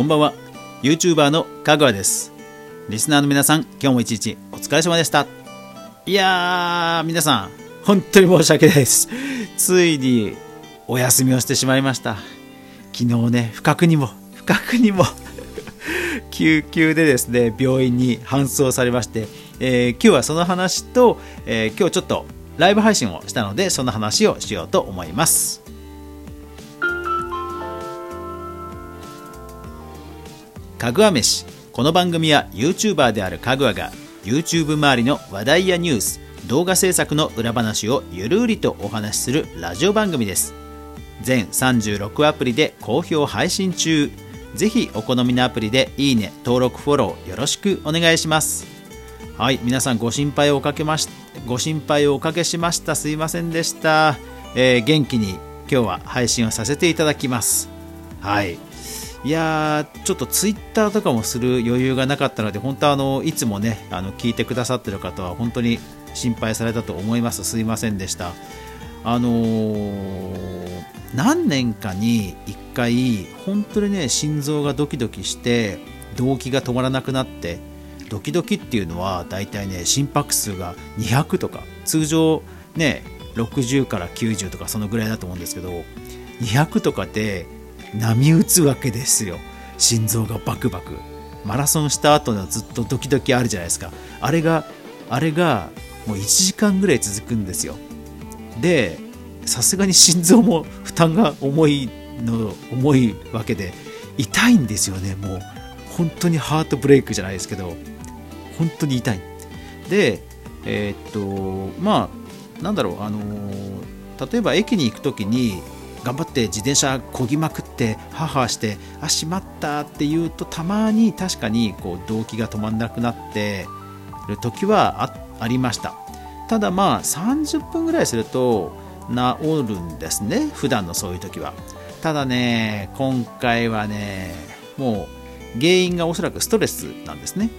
こんばんは。YouTuber のかぐわです。リスナーの皆さん今日も一日お疲れ様でした。いやー皆さん本当に申し訳ないです。ついにお休みをしてしまいました。昨日ね不覚にも不覚にも 救急でですね病院に搬送されまして、えー、今日はその話と、えー、今日ちょっとライブ配信をしたのでその話をしようと思います。かぐわ飯。この番組は YouTuber であるかぐわが YouTube 周りの話題やニュース動画制作の裏話をゆるりとお話しするラジオ番組です。全36アプリで好評配信中。ぜひお好みのアプリでいいね登録フォローよろしくお願いします。はい皆さんご心配をおかけましご心配をおかけしました。すいませんでした、えー、元気に今日は配信をさせていただきます。はい。いやーちょっとツイッターとかもする余裕がなかったので本当はあのいつもねあの聞いてくださってる方は本当に心配されたと思います。すいませんでした。あのー、何年かに1回本当にね心臓がドキドキして動悸が止まらなくなってドキドキっていうのはだいたいね心拍数が200とか通常ね60から90とかそのぐらいだと思うんですけど200とかで波打つわけですよ。心臓がバクバク。マラソンした後のずっとドキドキあるじゃないですか。あれがあれがもう1時間ぐらい続くんですよ。でさすがに心臓も負担が重いの重いわけで痛いんですよね。もう本当にハートブレイクじゃないですけど。本当に痛い。でえー、っとまあなんだろうあの例えば駅に行く時に頑張って自転車こぎまくってハハしてあしまったって言うとたまに確かにこう動機が止まんなくなってる時はありました。ただまあ30分ぐらいすると治るんですね普段のそういう時は。ただね今回はねもう原因がおそらくストレスなんですね。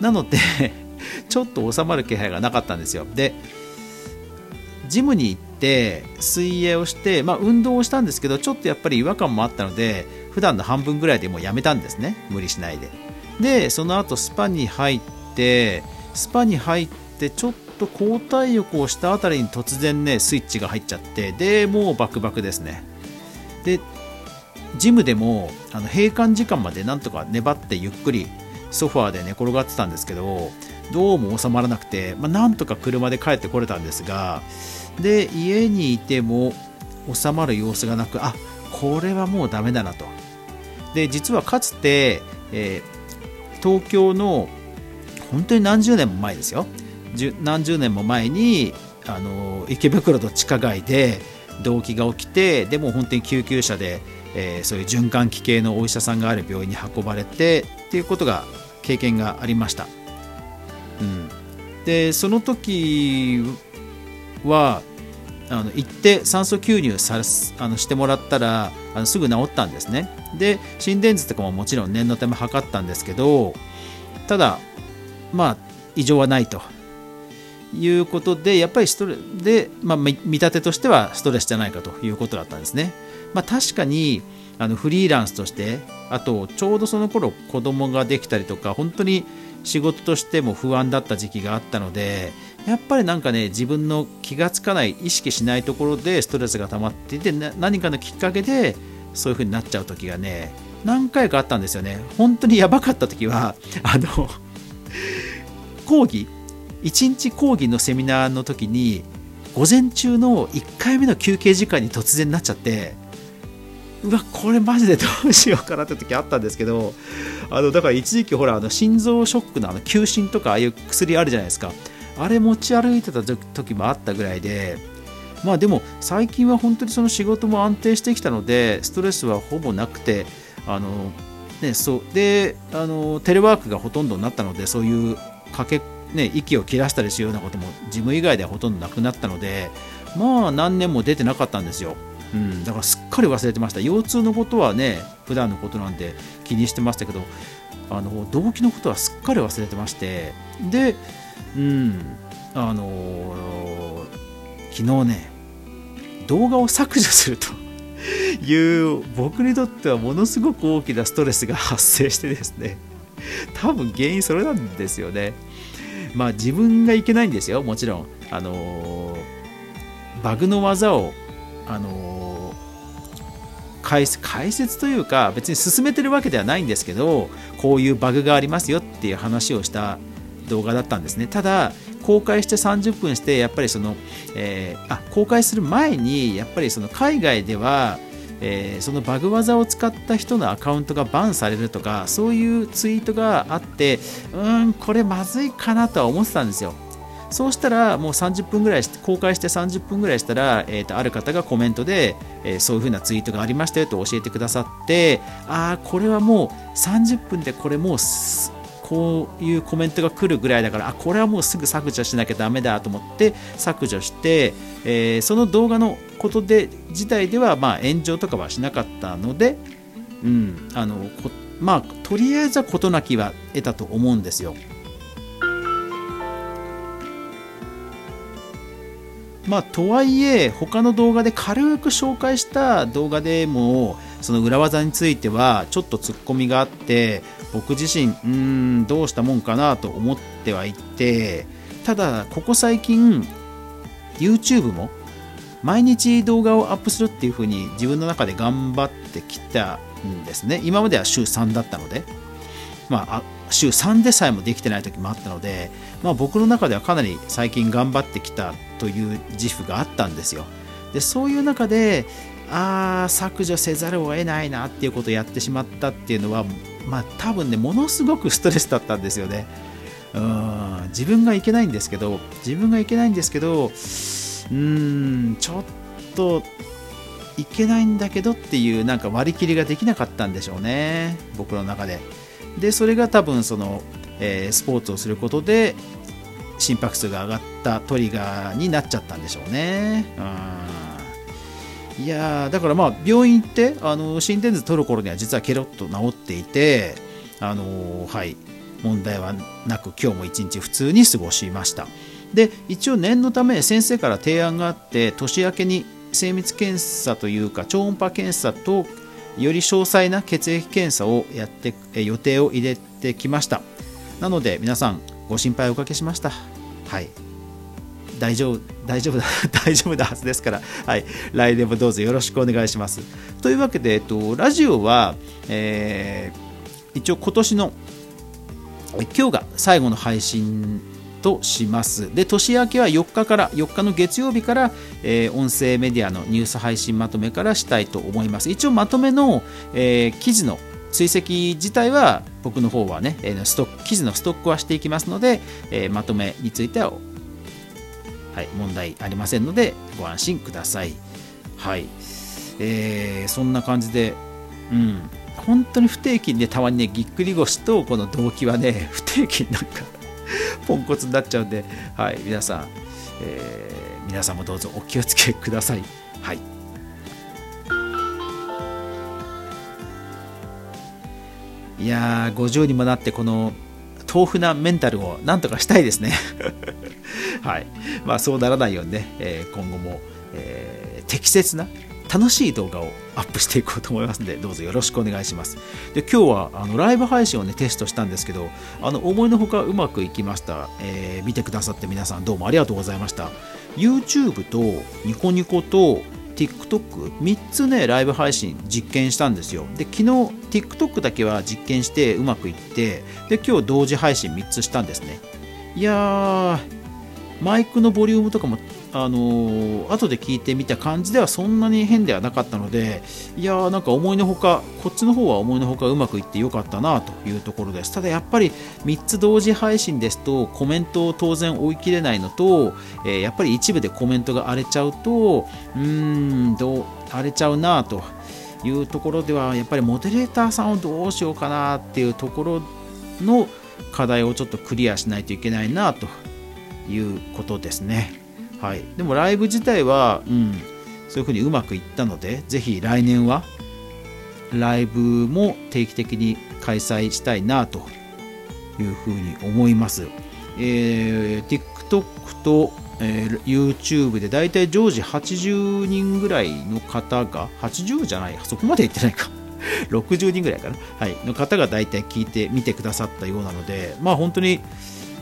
なので ちょっと収まる気配がなかったんですよ。でジムに行って水泳をして、まあ、運動をしたんですけどちょっとやっぱり違和感もあったので普段の半分ぐらいでもうやめたんですね。無理しないで。でその後スパに入ってスパに入ってちょっと交代浴をしたあたりに突然ねスイッチが入っちゃってでもうバクバクですね。でジムでもあの閉館時間までなんとか粘ってゆっくりソファーで寝転がってたんですけどどうも収まらなくて、まあ、なんとか車で帰ってこれたんですがで家にいても収まる様子がなくあこれはもうダメだなと。で実はかつて、えー、東京の本当に何十年も前ですよ。何十年も前にあの池袋と地下街で動悸が起きてでも本当に救急車で、えー、そういう循環器系のお医者さんがある病院に運ばれてっていうことが経験がありました、うん、でその時はあの行って酸素吸入さあのしてもらったらあのすぐ治ったんですね。で心電図とかももちろん念のため測ったんですけどただまあ異常はないと。いうことでやっぱりストレで、まあ、見立てとしてはストレスじゃないかということだったんですね、まあ、確かにあのフリーランスとしてあとちょうどその頃子供ができたりとか本当に仕事としても不安だった時期があったのでやっぱりなんかね自分の気がつかない意識しないところでストレスが溜まっていて何かのきっかけでそういう風になっちゃう時がね何回かあったんですよね。本当にやばかった時は あの講義1日講義のセミナーの時に午前中の1回目の休憩時間に突然なっちゃってうわこれマジでどうしようかなって時あったんですけどあのだから一時期ほらあの心臓ショックのあの休診とかああいう薬あるじゃないですか。あれ持ち歩いてた時もあったぐらいでまあでも最近は本当にその仕事も安定してきたのでストレスはほぼなくてあのねそうであのテレワークがほとんどになったのでそういうかけね、息を切らしたりするようなことも事務以外ではほとんどなくなったのでまあ何年も出てなかったんですよ。うん、だからすっかり忘れてました腰痛のことはね普段のことなんで気にしてましたけどあの動機のことはすっかり忘れてましてでうん。あのー、昨日ね動画を削除すると いう僕にとってはものすごく大きなストレスが発生してですね。多分原因それなんですよね。まあ自分がいけないんですよ。もちろん。あのバグの技をあの解説というか別に進めてるわけではないんですけどこういうバグがありますよっていう話をした動画だったんですね。ただ公開して30分してやっぱりその、えー、あ公開する前にやっぱりその海外ではえー、そのバグ技を使った人のアカウントがバンされるとかそういうツイートがあってうーんこれまずいかなとは思ってたんですよ。そうしたらもう30分ぐらい公開して30分ぐらいしたら、えー、とある方がコメントで、えー、そういう風なツイートがありましたよと教えてくださってああこれはもう30分でこれもうこういうコメントが来るぐらいだからあこれはもうすぐ削除しなきゃだめだと思って削除して、えー、その動画のことで自体ではまあ炎上とかはしなかったので、うんあのまあ、とりあえずは事なきは得たと思うんですよ。まあ、とはいえ他の動画で軽く紹介した動画でもその裏技についてはちょっとツッコミがあって僕自身うーんどうしたもんかなと思ってはいてただここ最近 YouTube も毎日動画をアップするっていう風に自分の中で頑張ってきたんですね。今までは週3だったので。まあ週3でさえもできてない時もあったので、まあ、僕の中ではかなり最近頑張ってきたという自負があったんですよ。でそういう中でああ削除せざるを得ないなっていうことをやってしまったっていうのはまあ多分ねものすごくストレスだったんですよね。うん自分がいけないんですけど自分がいけないんですけどうーんちょっといけないんだけどっていうなんか割り切りができなかったんでしょうね。僕の中で。でそれが多分その、えー、スポーツをすることで心拍数が上がったトリガーになっちゃったんでしょうね。うん。いやだからまあ病院行ってあの心電図取る頃には実はケロッと治っていてあのはい。問題はなく今日も一日普通に過ごしました。で一応念のため先生から提案があって年明けに精密検査というか超音波検査とより詳細な血液検査をやって予定を入れてきました。なので皆さんご心配おかけしました。はい。大丈夫、大丈夫だ、大丈夫なはずですから、はい、来年もどうぞよろしくお願いします。というわけで、えっと、ラジオは、えー、一応今年の、今日が最後の配信とします。で、年明けは4日から、4日の月曜日から、えー、音声メディアのニュース配信まとめからしたいと思います。一応まとめの、えー、記事の追跡自体は僕の方はね、スト記事のストックはしていきますので、えー、まとめについてははい、問題ありませんのでご安心ください。はい、えー、そんな感じで、うん、本当に不定期でたまにねぎっくり腰とこの動機はね 不定期になんかポンコツになっちゃうんで、はい、皆さん、えー、皆さんもどうぞお気をつけください。はいいやー50にもなってこの豆腐なメンタルをなんとかしたいですね はいまあ、そうならないようにね、えー、今後も、えー、適切な楽しい動画をアップしていこうと思いますので、どうぞよろしくお願いします。で、今日はあのライブ配信をね、テストしたんですけど、あの思いのほかうまくいきました、えー、見てくださって皆さんどうもありがとうございました。YouTube とニコニコと TikTok3 つねライブ配信実験したんですよで昨日 TikTok だけは実験してうまくいってで今日同時配信3つしたんですねいやーマイクのボリュームとかも、あのー、後で聞いてみた感じではそんなに変ではなかったのでいやーなんか思いのほかこっちの方は思いのほかうまくいってよかったなというところです。ただやっぱり3つ同時配信ですとコメントを当然追い切れないのと、えー、やっぱり一部でコメントが荒れちゃうとうーんどう荒れちゃうなというところではやっぱりモデレーターさんをどうしようかなっていうところの課題をちょっとクリアしないといけないなということですね。はい、でもライブ自体は、うん、そういうふうにうまくいったので、ぜひ来年はライブも定期的に開催したいなというふうに思います。えー、TikTok とえー YouTube でだいたい常時80人ぐらいの方が80じゃないそこまで言ってないか。60人ぐらいかな、はい、の方が大体聞いて見てくださったようなのでまあ本当に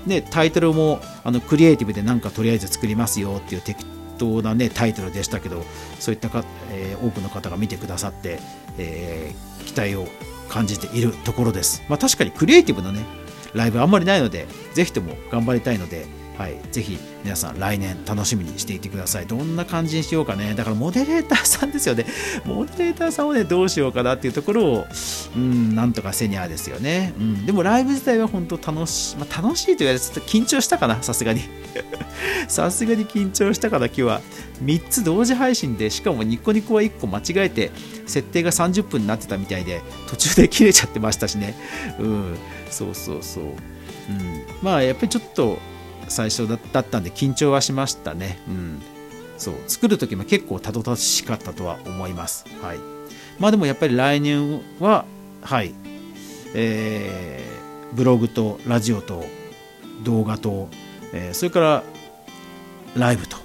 ねタイトルもあのクリエイティブでなんかとりあえず作りますよっていう適当なねタイトルでしたけどそういったか、えー多くの方が見てくださって、えー期待を感じているところです。まあ確かにクリエイティブなねライブあんまりないのでぜひとも頑張りたいのではい、ぜひ皆さん来年楽しみにしていてください。どんな感じにしようかね。だからモデレーターさんですよね。モデレーターさんをね、どうしようかなっていうところを、うん、なんとかせにゃですよね。うん、でもライブ自体は本当楽しい、まあ、楽しいと言われてちょっと緊張したかな、さすがに。さすがに緊張したかな、今日は。3つ同時配信で、しかもニコニコは1個間違えて、設定が30分になってたみたいで、途中で切れちゃってましたしね。うん、そうそうそう。うん、まあやっぱりちょっと最初だったんで緊張はしましたね。うん。そう。作る時も結構たどたどしかったとは思います。はい。まあでもやっぱり来年は、はい。えー、ブログとラジオと動画と、えーそれからライブと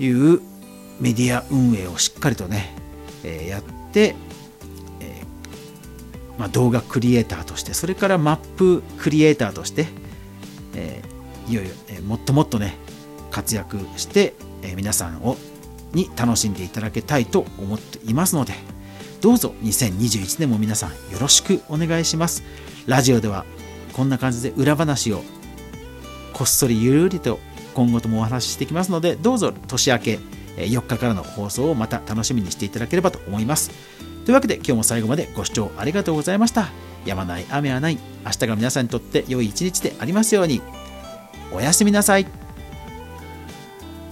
いうメディア運営をしっかりとね、えーやって、えーまあ、動画クリエイターとしてそれからマップクリエイターとして、えーいよいよ、えーもっともっとね活躍して、え皆さんをに楽しんでいただきたいと思っていますのでどうぞ2021年も皆さんよろしくお願いします。ラジオではこんな感じで裏話をこっそりゆるりと今後ともお話ししていきますのでどうぞ年明け4日からの放送をまた楽しみにしていただければと思います。というわけで今日も最後までご視聴ありがとうございました。やまない雨はない。明日が皆さんにとって良い一日でありますように。おやすみなさい。